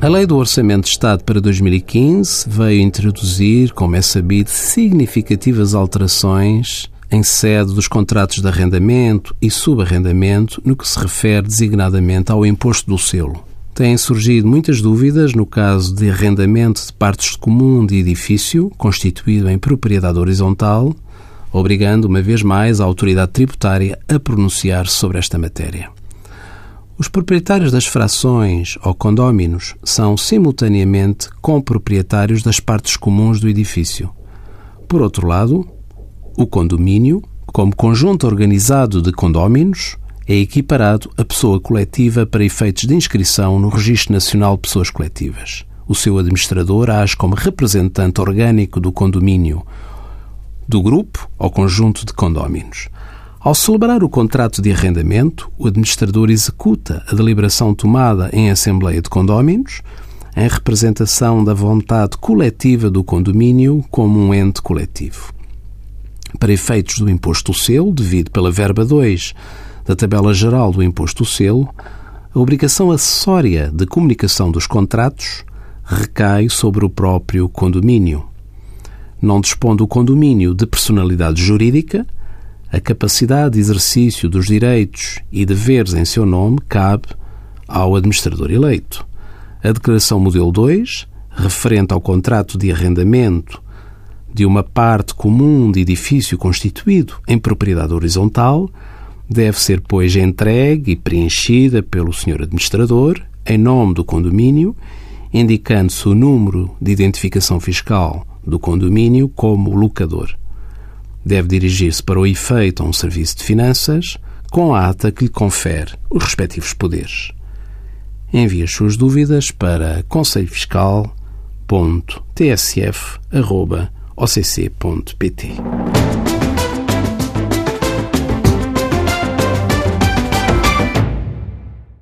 A Lei do Orçamento de Estado para 2015 veio introduzir, como é sabido, significativas alterações em sede dos contratos de arrendamento e subarrendamento no que se refere designadamente ao imposto do selo. Têm surgido muitas dúvidas no caso de arrendamento de partes de comum de edifício constituído em propriedade horizontal, obrigando uma vez mais a autoridade tributária a pronunciar sobre esta matéria. Os proprietários das frações ou condóminos são simultaneamente comproprietários das partes comuns do edifício. Por outro lado, o condomínio, como conjunto organizado de condóminos, é equiparado a pessoa coletiva para efeitos de inscrição no Registro Nacional de Pessoas Coletivas. O seu administrador age como representante orgânico do condomínio, do grupo ou conjunto de condóminos. Ao celebrar o contrato de arrendamento, o administrador executa a deliberação tomada em Assembleia de Condóminos, em representação da vontade coletiva do condomínio como um ente coletivo. Para efeitos do imposto selo, devido pela verba 2 da tabela geral do imposto selo, a obrigação acessória de comunicação dos contratos recai sobre o próprio condomínio. Não dispondo o condomínio de personalidade jurídica, a capacidade de exercício dos direitos e deveres em seu nome cabe ao administrador eleito. A Declaração Modelo 2, referente ao contrato de arrendamento de uma parte comum de edifício constituído em propriedade horizontal, deve ser, pois, entregue e preenchida pelo Sr. Administrador, em nome do condomínio, indicando-se o número de identificação fiscal do condomínio como locador deve dirigir-se para o efeito a um serviço de finanças com a ata que lhe confere os respectivos poderes. Envie as suas dúvidas para conselhofiscal.tsf.occ.pt.